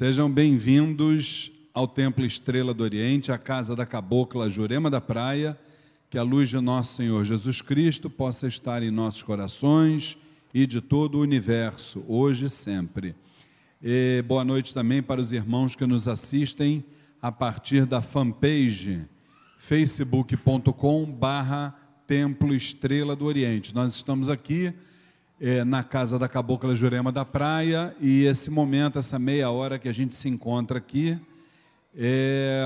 Sejam bem-vindos ao Templo Estrela do Oriente, a casa da cabocla Jurema da Praia. Que a luz de nosso Senhor Jesus Cristo possa estar em nossos corações e de todo o universo, hoje e sempre. E boa noite também para os irmãos que nos assistem a partir da fanpage facebook.com barra Templo Estrela do Oriente. Nós estamos aqui é, na casa da Cabocla Jurema da Praia. E esse momento, essa meia hora que a gente se encontra aqui, é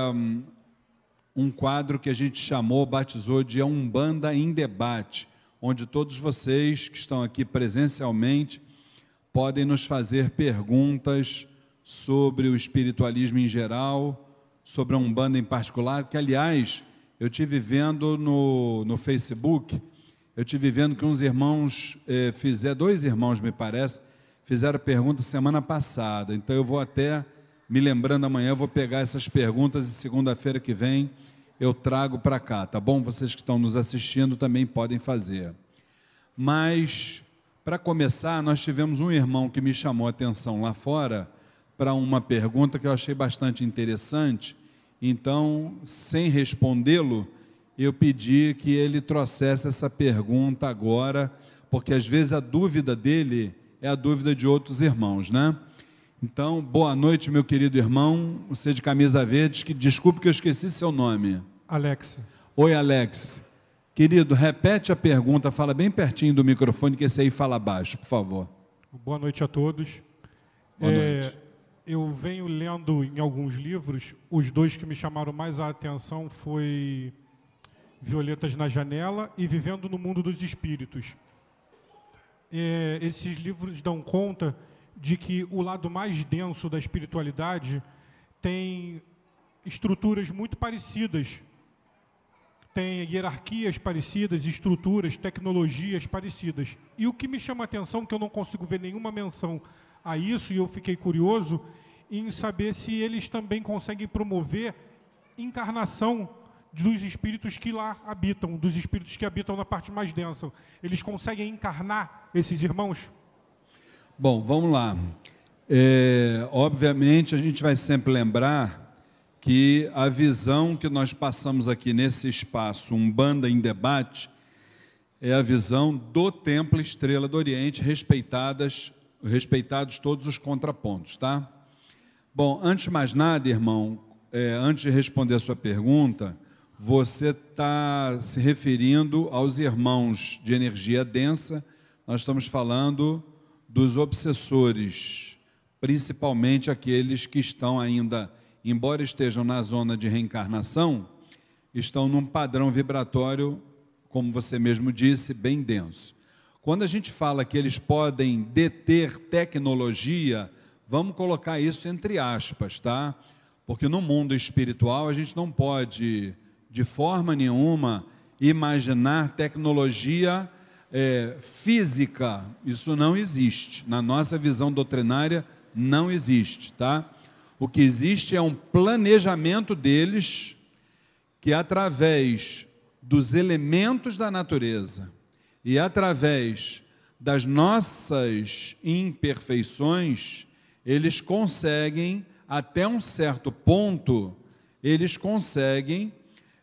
um quadro que a gente chamou, batizou de Umbanda em Debate, onde todos vocês que estão aqui presencialmente podem nos fazer perguntas sobre o espiritualismo em geral, sobre a Umbanda em particular, que aliás eu tive vendo no, no Facebook eu tive vendo que uns irmãos eh, fizeram, dois irmãos me parece, fizeram pergunta semana passada. Então eu vou até, me lembrando amanhã, eu vou pegar essas perguntas e segunda-feira que vem eu trago para cá, tá bom? Vocês que estão nos assistindo também podem fazer. Mas, para começar, nós tivemos um irmão que me chamou a atenção lá fora para uma pergunta que eu achei bastante interessante. Então, sem respondê-lo, eu pedi que ele trouxesse essa pergunta agora, porque às vezes a dúvida dele é a dúvida de outros irmãos, né? Então, boa noite, meu querido irmão, você de camisa verde, que desculpe que eu esqueci seu nome. Alex. Oi, Alex. Querido, repete a pergunta, fala bem pertinho do microfone, que esse aí fala baixo, por favor. Boa noite a todos. Boa é, noite. Eu venho lendo em alguns livros, os dois que me chamaram mais a atenção foi Violetas na Janela e Vivendo no Mundo dos Espíritos. É, esses livros dão conta de que o lado mais denso da espiritualidade tem estruturas muito parecidas, tem hierarquias parecidas, estruturas, tecnologias parecidas. E o que me chama a atenção, que eu não consigo ver nenhuma menção a isso, e eu fiquei curioso em saber se eles também conseguem promover encarnação dos espíritos que lá habitam, dos espíritos que habitam na parte mais densa. Eles conseguem encarnar esses irmãos? Bom, vamos lá. É, obviamente, a gente vai sempre lembrar que a visão que nós passamos aqui nesse espaço, um banda em debate, é a visão do Templo Estrela do Oriente, respeitadas, respeitados todos os contrapontos, tá? Bom, antes de mais nada, irmão, é, antes de responder a sua pergunta, você está se referindo aos irmãos de energia densa, nós estamos falando dos obsessores, principalmente aqueles que estão ainda, embora estejam na zona de reencarnação, estão num padrão vibratório, como você mesmo disse, bem denso. Quando a gente fala que eles podem deter tecnologia, vamos colocar isso entre aspas, tá? Porque no mundo espiritual a gente não pode de forma nenhuma imaginar tecnologia é, física. Isso não existe. Na nossa visão doutrinária, não existe, tá? O que existe é um planejamento deles que, através dos elementos da natureza e através das nossas imperfeições, eles conseguem, até um certo ponto, eles conseguem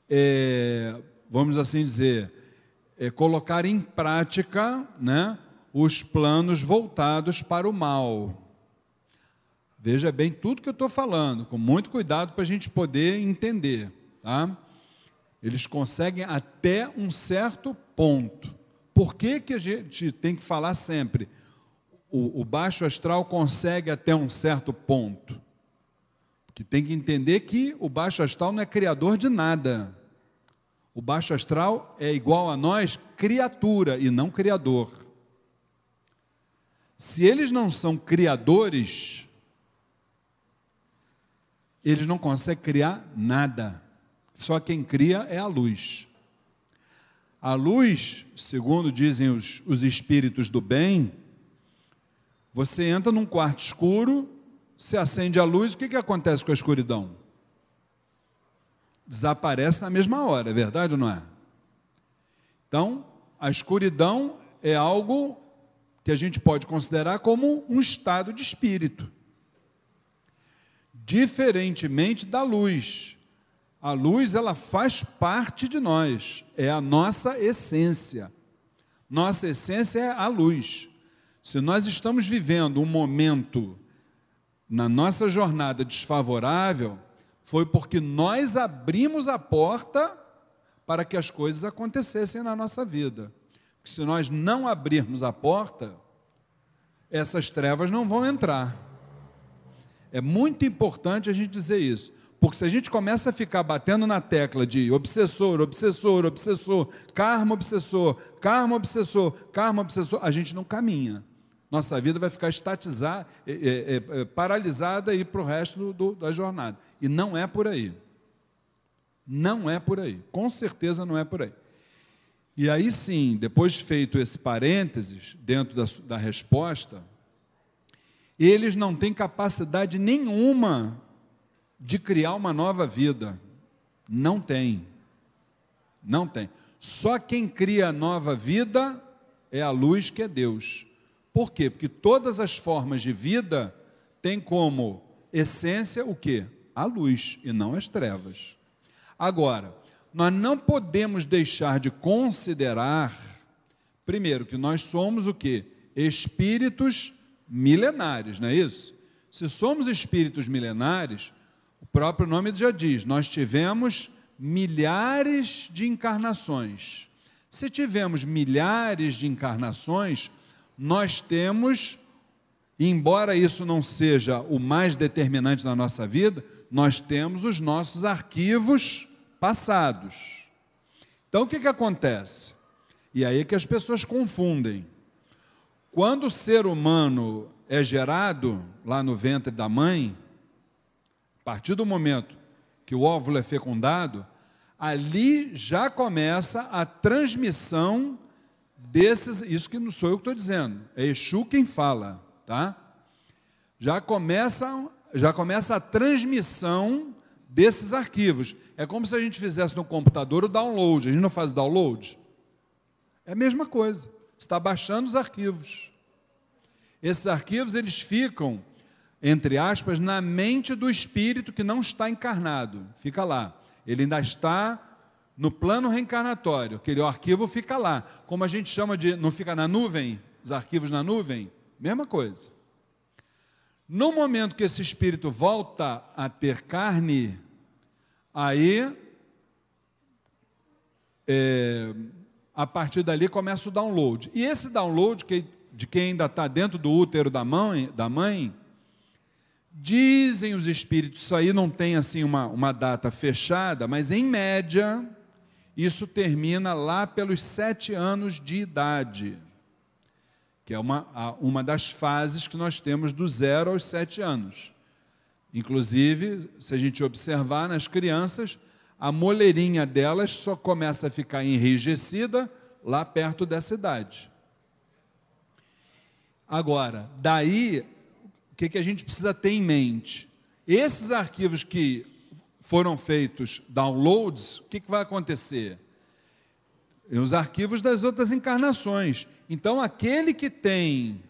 é, vamos assim dizer, é, colocar em prática né, os planos voltados para o mal. Veja bem tudo que eu estou falando, com muito cuidado para a gente poder entender. Tá? Eles conseguem até um certo ponto. Por que, que a gente tem que falar sempre? O, o baixo astral consegue até um certo ponto. Porque tem que entender que o baixo astral não é criador de nada. O baixo astral é igual a nós, criatura e não criador. Se eles não são criadores, eles não conseguem criar nada. Só quem cria é a luz. A luz, segundo dizem os, os espíritos do bem, você entra num quarto escuro, se acende a luz, o que, que acontece com a escuridão? desaparece na mesma hora, é verdade ou não é? Então, a escuridão é algo que a gente pode considerar como um estado de espírito. diferentemente da luz. A luz, ela faz parte de nós, é a nossa essência. Nossa essência é a luz. Se nós estamos vivendo um momento na nossa jornada desfavorável, foi porque nós abrimos a porta para que as coisas acontecessem na nossa vida. Porque se nós não abrirmos a porta, essas trevas não vão entrar. É muito importante a gente dizer isso. Porque se a gente começa a ficar batendo na tecla de obsessor, obsessor, obsessor, karma obsessor, karma obsessor, karma obsessor, a gente não caminha. Nossa vida vai ficar estatizada, é, é, é, paralisada para o resto do, da jornada. E não é por aí. Não é por aí. Com certeza não é por aí. E aí sim, depois feito esse parênteses dentro da, da resposta, eles não têm capacidade nenhuma de criar uma nova vida. Não tem. Não tem. Só quem cria a nova vida é a luz que é Deus. Por quê? Porque todas as formas de vida têm como essência o quê? A luz e não as trevas. Agora, nós não podemos deixar de considerar, primeiro, que nós somos o quê? Espíritos milenares, não é isso? Se somos espíritos milenares, o próprio nome já diz, nós tivemos milhares de encarnações. Se tivemos milhares de encarnações, nós temos, embora isso não seja o mais determinante na nossa vida, nós temos os nossos arquivos passados. Então o que, que acontece? E aí é que as pessoas confundem. Quando o ser humano é gerado lá no ventre da mãe, a partir do momento que o óvulo é fecundado, ali já começa a transmissão desses, isso que não sou eu que estou dizendo, é Exu quem fala, tá? Já começa, já começa a transmissão desses arquivos. É como se a gente fizesse no computador o download. A gente não faz download? É a mesma coisa. Está baixando os arquivos. Esses arquivos eles ficam, entre aspas, na mente do espírito que não está encarnado. Fica lá. Ele ainda está no plano reencarnatório, aquele arquivo fica lá. Como a gente chama de. Não fica na nuvem? Os arquivos na nuvem? Mesma coisa. No momento que esse espírito volta a ter carne, aí. É, a partir dali começa o download. E esse download, que, de quem ainda está dentro do útero da mãe, da mãe, dizem os espíritos, isso aí não tem assim uma, uma data fechada, mas em média isso termina lá pelos sete anos de idade, que é uma, uma das fases que nós temos do zero aos sete anos. Inclusive, se a gente observar nas crianças, a moleirinha delas só começa a ficar enrijecida lá perto dessa idade. Agora, daí, o que, que a gente precisa ter em mente? Esses arquivos que foram feitos downloads, o que, que vai acontecer? Os arquivos das outras encarnações. Então, aquele que tem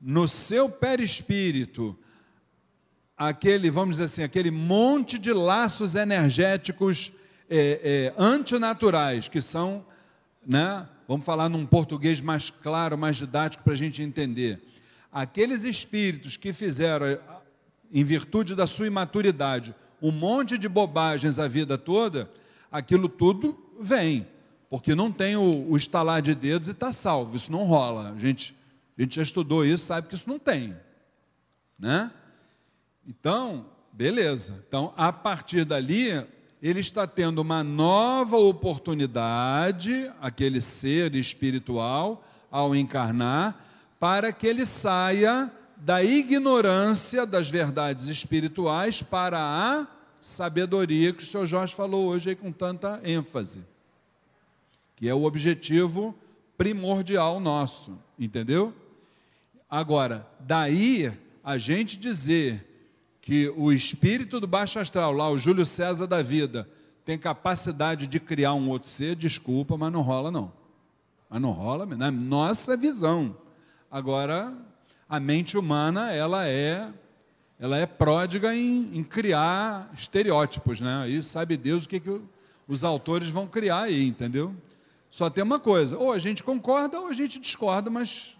no seu perispírito aquele, vamos dizer assim, aquele monte de laços energéticos é, é, antinaturais, que são, né, vamos falar num português mais claro, mais didático para a gente entender. Aqueles espíritos que fizeram, em virtude da sua imaturidade, um monte de bobagens a vida toda, aquilo tudo vem, porque não tem o, o estalar de dedos e está salvo, isso não rola. A gente, a gente já estudou isso, sabe que isso não tem. Né? Então, beleza. Então, a partir dali, ele está tendo uma nova oportunidade, aquele ser espiritual, ao encarnar, para que ele saia da ignorância das verdades espirituais para a sabedoria que o senhor Jorge falou hoje com tanta ênfase, que é o objetivo primordial nosso, entendeu? Agora, daí a gente dizer que o espírito do baixo astral, lá o Júlio César da vida, tem capacidade de criar um outro ser, desculpa, mas não rola não. Mas não rola, na nossa visão. Agora, a mente humana ela é ela é pródiga em, em criar estereótipos, né? Aí sabe Deus o que, que os autores vão criar aí, entendeu? Só tem uma coisa, ou a gente concorda ou a gente discorda, mas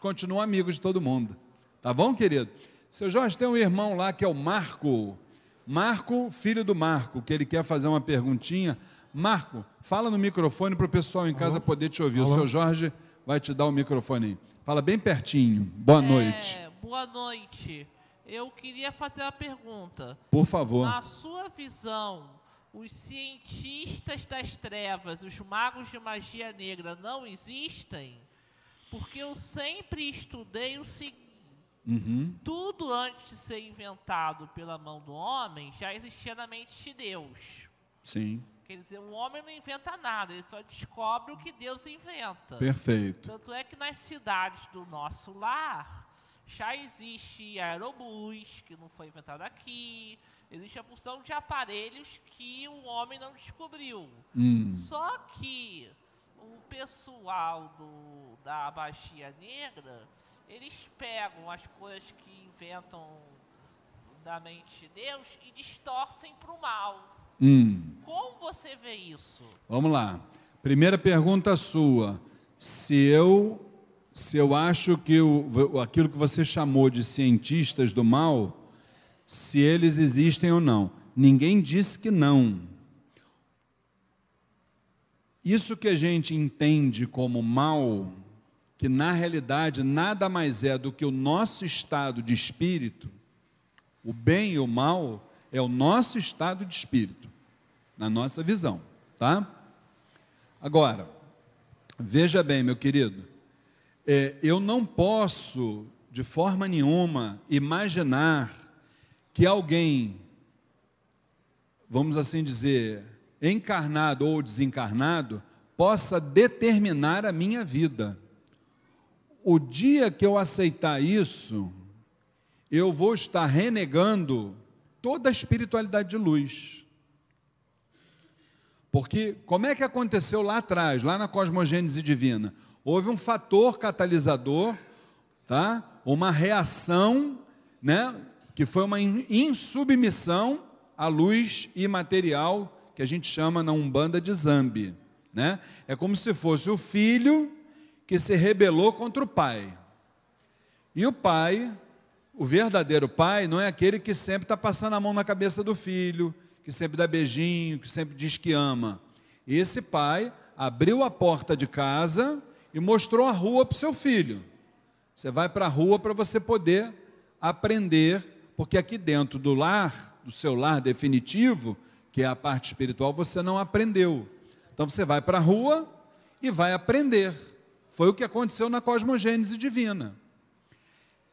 continua amigo de todo mundo. Tá bom, querido? Seu Jorge tem um irmão lá que é o Marco. Marco, filho do Marco, que ele quer fazer uma perguntinha. Marco, fala no microfone para o pessoal em casa Alô? poder te ouvir. Alô? O seu Jorge vai te dar o microfone aí. Fala bem pertinho. Boa é, noite. Boa noite. Eu queria fazer uma pergunta. Por favor. Na sua visão, os cientistas das trevas, os magos de magia negra, não existem? Porque eu sempre estudei o seguinte: uhum. tudo antes de ser inventado pela mão do homem já existia na mente de Deus. Sim. Quer dizer, o homem não inventa nada, ele só descobre o que Deus inventa. Perfeito. Tanto é que nas cidades do nosso lar já existe aerobus, que não foi inventado aqui, Existe a porção de aparelhos que o homem não descobriu. Hum. Só que o pessoal do, da Baixia Negra, eles pegam as coisas que inventam da mente de Deus e distorcem para o mal. Hum. Como você vê isso? Vamos lá. Primeira pergunta sua. Se eu, se eu acho que o, aquilo que você chamou de cientistas do mal se eles existem ou não. Ninguém disse que não. Isso que a gente entende como mal, que na realidade nada mais é do que o nosso estado de espírito, o bem e o mal é o nosso estado de espírito, na nossa visão, tá? Agora, veja bem, meu querido, é, eu não posso, de forma nenhuma, imaginar que alguém, vamos assim dizer, encarnado ou desencarnado, possa determinar a minha vida. O dia que eu aceitar isso, eu vou estar renegando toda a espiritualidade de luz. Porque como é que aconteceu lá atrás, lá na cosmogênese divina? Houve um fator catalisador, tá? Uma reação, né, que foi uma insubmissão à luz imaterial que a gente chama na Umbanda de Zambi. Né? É como se fosse o filho que se rebelou contra o pai. E o pai, o verdadeiro pai, não é aquele que sempre está passando a mão na cabeça do filho, que sempre dá beijinho, que sempre diz que ama. Esse pai abriu a porta de casa e mostrou a rua para o seu filho. Você vai para a rua para você poder aprender porque aqui dentro do lar, do seu lar definitivo, que é a parte espiritual, você não aprendeu. Então você vai para a rua e vai aprender. Foi o que aconteceu na cosmogênese divina.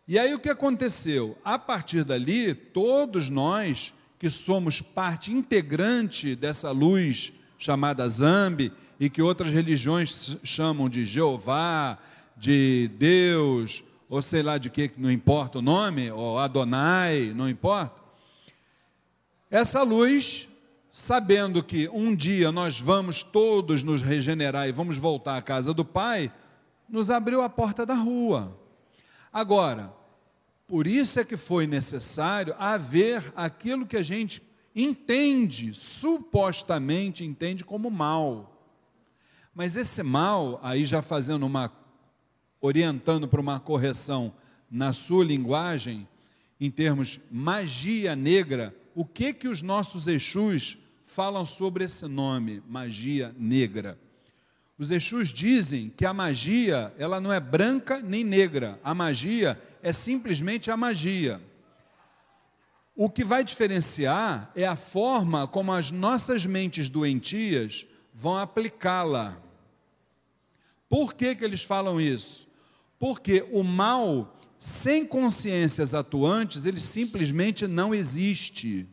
E aí o que aconteceu? A partir dali, todos nós que somos parte integrante dessa luz chamada Zambi e que outras religiões chamam de Jeová, de Deus, ou sei lá de que, não importa o nome, ou Adonai, não importa. Essa luz, sabendo que um dia nós vamos todos nos regenerar e vamos voltar à casa do Pai, nos abriu a porta da rua. Agora, por isso é que foi necessário haver aquilo que a gente entende, supostamente entende como mal. Mas esse mal, aí já fazendo uma orientando para uma correção na sua linguagem, em termos magia negra, o que que os nossos Exus falam sobre esse nome, magia negra? Os Exus dizem que a magia, ela não é branca nem negra. A magia é simplesmente a magia. O que vai diferenciar é a forma como as nossas mentes doentias vão aplicá-la. Por que, que eles falam isso? Porque o mal, sem consciências atuantes, ele simplesmente não existe.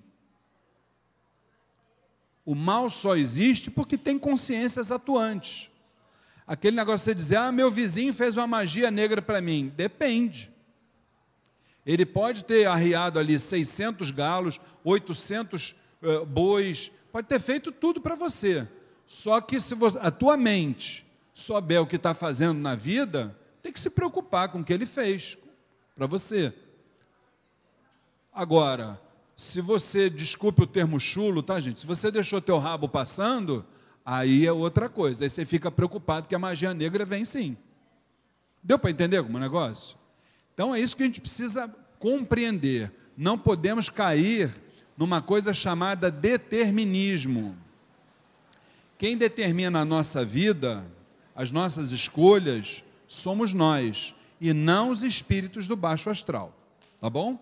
O mal só existe porque tem consciências atuantes. Aquele negócio de você dizer, ah, meu vizinho fez uma magia negra para mim. Depende. Ele pode ter arriado ali 600 galos, 800 uh, bois, pode ter feito tudo para você. Só que se você, a tua mente souber o que está fazendo na vida, tem que se preocupar com o que ele fez para você. Agora, se você, desculpe o termo chulo, tá, gente? Se você deixou teu rabo passando, aí é outra coisa. Aí você fica preocupado que a magia negra vem sim. Deu para entender algum negócio? Então é isso que a gente precisa compreender. Não podemos cair numa coisa chamada determinismo. Quem determina a nossa vida, as nossas escolhas, somos nós e não os espíritos do baixo astral. Tá bom?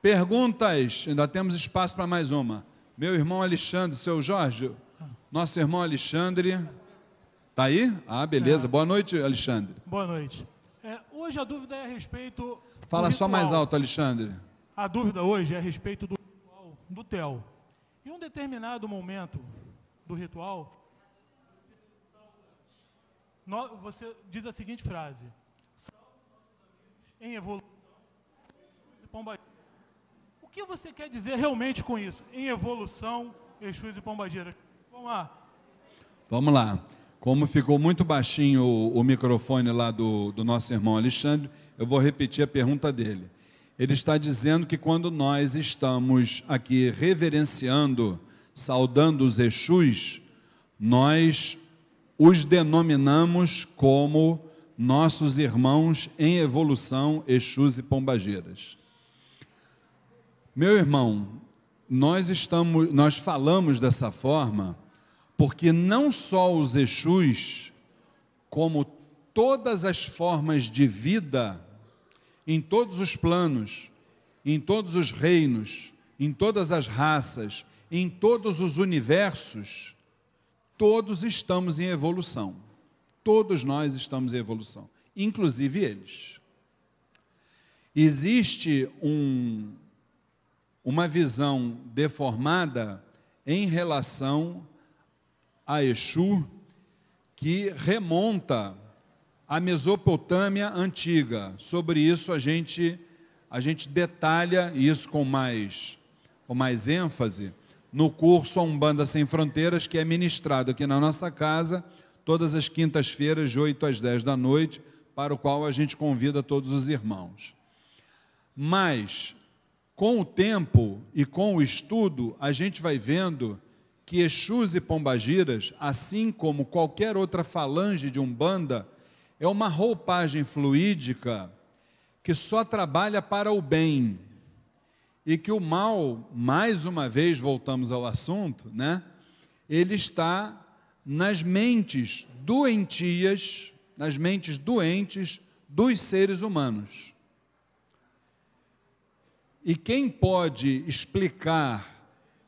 Perguntas, ainda temos espaço para mais uma. Meu irmão Alexandre, seu Jorge, nosso irmão Alexandre, tá aí? Ah, beleza. É. Boa noite, Alexandre. Boa noite. É, hoje a dúvida é a respeito. Fala só mais alto, Alexandre. A dúvida hoje é a respeito do ritual do TEL. Em um determinado momento do ritual, você diz a seguinte frase: em evolução, o que você quer dizer realmente com isso? Em evolução, Exus e Pombagira. Vamos lá. Vamos lá. Como ficou muito baixinho o, o microfone lá do, do nosso irmão Alexandre, eu vou repetir a pergunta dele. Ele está dizendo que quando nós estamos aqui reverenciando, saudando os Exus, nós os denominamos como nossos irmãos em evolução, Exus e Pombageiras. Meu irmão, nós estamos, nós falamos dessa forma porque não só os Exus, como todas as formas de vida em todos os planos, em todos os reinos, em todas as raças, em todos os universos, todos estamos em evolução. Todos nós estamos em evolução, inclusive eles. Existe um, uma visão deformada em relação a Exu que remonta à Mesopotâmia antiga. Sobre isso a gente a gente detalha isso com mais com mais ênfase no curso A Umbanda Sem Fronteiras, que é ministrado aqui na nossa casa, todas as quintas-feiras, de 8 às 10 da noite, para o qual a gente convida todos os irmãos. Mas, com o tempo e com o estudo, a gente vai vendo que Exus e Pombagiras, assim como qualquer outra falange de Umbanda, é uma roupagem fluídica que só trabalha para o bem, e que o mal, mais uma vez voltamos ao assunto, né? Ele está nas mentes doentias, nas mentes doentes dos seres humanos. E quem pode explicar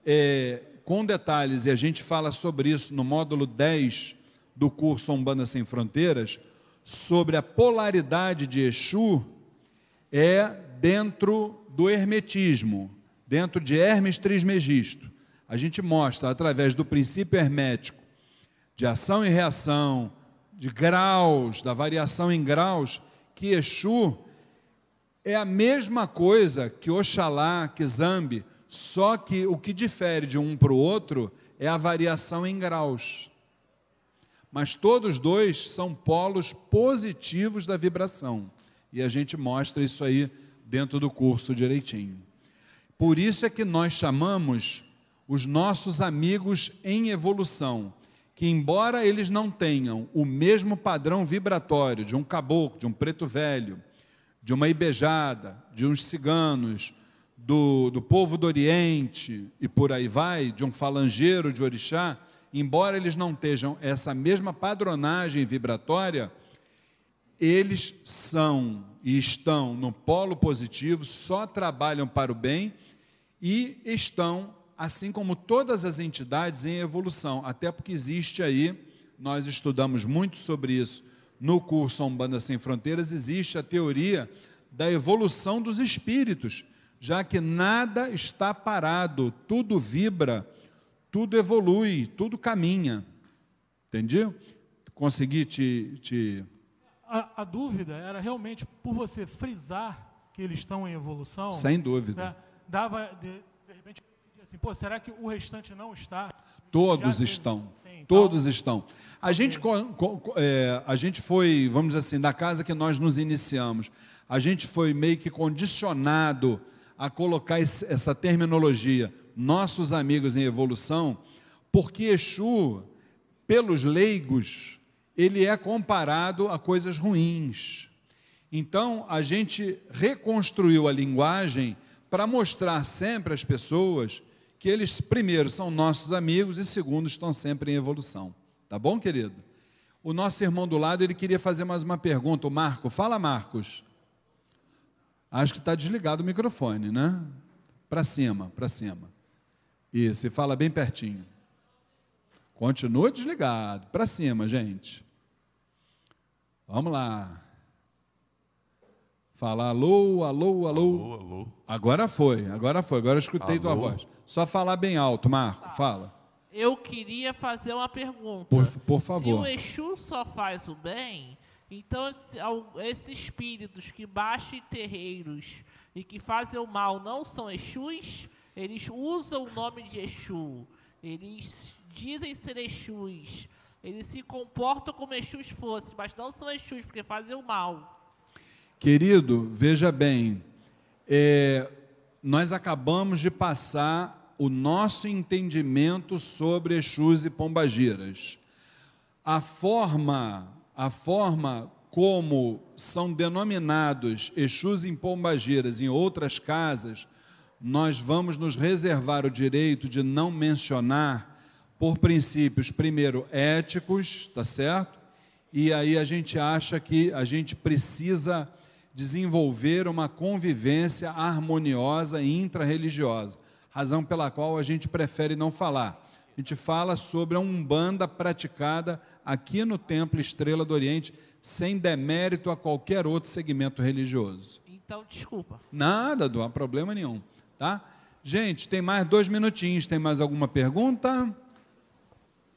é, com detalhes, e a gente fala sobre isso no módulo 10 do curso Umbanda Sem Fronteiras, sobre a polaridade de Exu, é dentro do hermetismo, dentro de Hermes Trismegisto, a gente mostra através do princípio hermético de ação e reação, de graus, da variação em graus, que Exu é a mesma coisa que Oxalá, que Zambi, só que o que difere de um para o outro é a variação em graus. Mas todos dois são polos positivos da vibração. E a gente mostra isso aí dentro do curso direitinho. Por isso é que nós chamamos os nossos amigos em evolução, que embora eles não tenham o mesmo padrão vibratório de um caboclo, de um preto velho, de uma ibejada, de uns ciganos, do, do povo do Oriente e por aí vai, de um falangeiro de orixá, embora eles não tenham essa mesma padronagem vibratória, eles são e estão no polo positivo, só trabalham para o bem e estão, assim como todas as entidades, em evolução. Até porque existe aí, nós estudamos muito sobre isso no curso Umbanda Sem Fronteiras, existe a teoria da evolução dos espíritos, já que nada está parado, tudo vibra, tudo evolui, tudo caminha. Entendeu? Consegui te, te a, a, dúvida era realmente por você frisar que eles estão em evolução. Sem dúvida. Né, dava, de, de, repente, assim, pô, será que o restante não está? Todos Já estão. Sim, então, Todos estão. A gente, é, a gente foi, vamos dizer assim, da casa que nós nos iniciamos, a gente foi meio que condicionado a colocar essa terminologia, nossos amigos em evolução, porque Exu, pelos leigos, ele é comparado a coisas ruins. Então, a gente reconstruiu a linguagem para mostrar sempre às pessoas que eles, primeiro, são nossos amigos e, segundo, estão sempre em evolução. Tá bom, querido? O nosso irmão do lado, ele queria fazer mais uma pergunta. O Marco, fala, Marcos. Acho que está desligado o microfone, né? Para cima, para cima. Isso, e fala bem pertinho. Continua desligado. Para cima, gente. Vamos lá. Fala alô, alô, alô. Alô, alô. Agora foi, agora foi, agora eu escutei Alô? tua voz. Só falar bem alto, Marco, fala. Eu queria fazer uma pergunta. Por, por Se favor. o Exu só faz o bem, então esses espíritos que baixam em terreiros e que fazem o mal não são Exus, eles usam o nome de Exu, eles dizem ser Exus, eles se comportam como Exus fossem, mas não são Exus porque fazem o mal. Querido, veja bem, é, nós acabamos de passar o nosso entendimento sobre Exus e Pombagiras. A forma, a forma como são denominados Exus e Pombagiras em outras casas, nós vamos nos reservar o direito de não mencionar por princípios, primeiro, éticos, tá certo? E aí a gente acha que a gente precisa desenvolver uma convivência harmoniosa e intrarreligiosa, razão pela qual a gente prefere não falar. A gente fala sobre a umbanda praticada aqui no Templo Estrela do Oriente, sem demérito a qualquer outro segmento religioso. Então, desculpa. Nada, não há problema nenhum, tá? Gente, tem mais dois minutinhos. Tem mais alguma pergunta?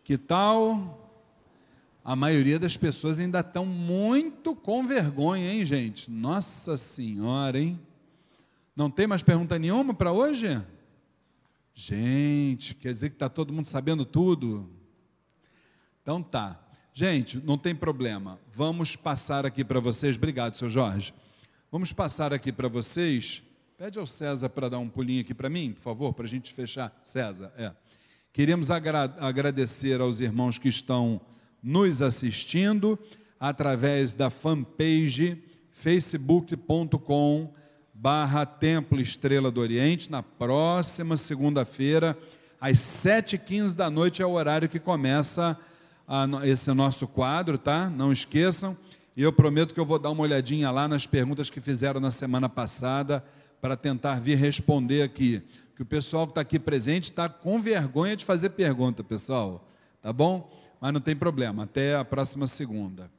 Que tal? A maioria das pessoas ainda estão muito com vergonha, hein, gente? Nossa Senhora, hein? Não tem mais pergunta nenhuma para hoje? Gente, quer dizer que está todo mundo sabendo tudo? Então tá. Gente, não tem problema. Vamos passar aqui para vocês. Obrigado, seu Jorge. Vamos passar aqui para vocês. Pede ao César para dar um pulinho aqui para mim, por favor, para a gente fechar. César, é. Queremos agra agradecer aos irmãos que estão nos assistindo através da fanpage facebook.com barra Templo Estrela do Oriente, na próxima segunda-feira, às 7h15 da noite é o horário que começa a no- esse nosso quadro, tá? Não esqueçam. E eu prometo que eu vou dar uma olhadinha lá nas perguntas que fizeram na semana passada para tentar vir responder aqui. Que o pessoal que está aqui presente está com vergonha de fazer pergunta, pessoal. Tá bom? Mas não tem problema. Até a próxima segunda.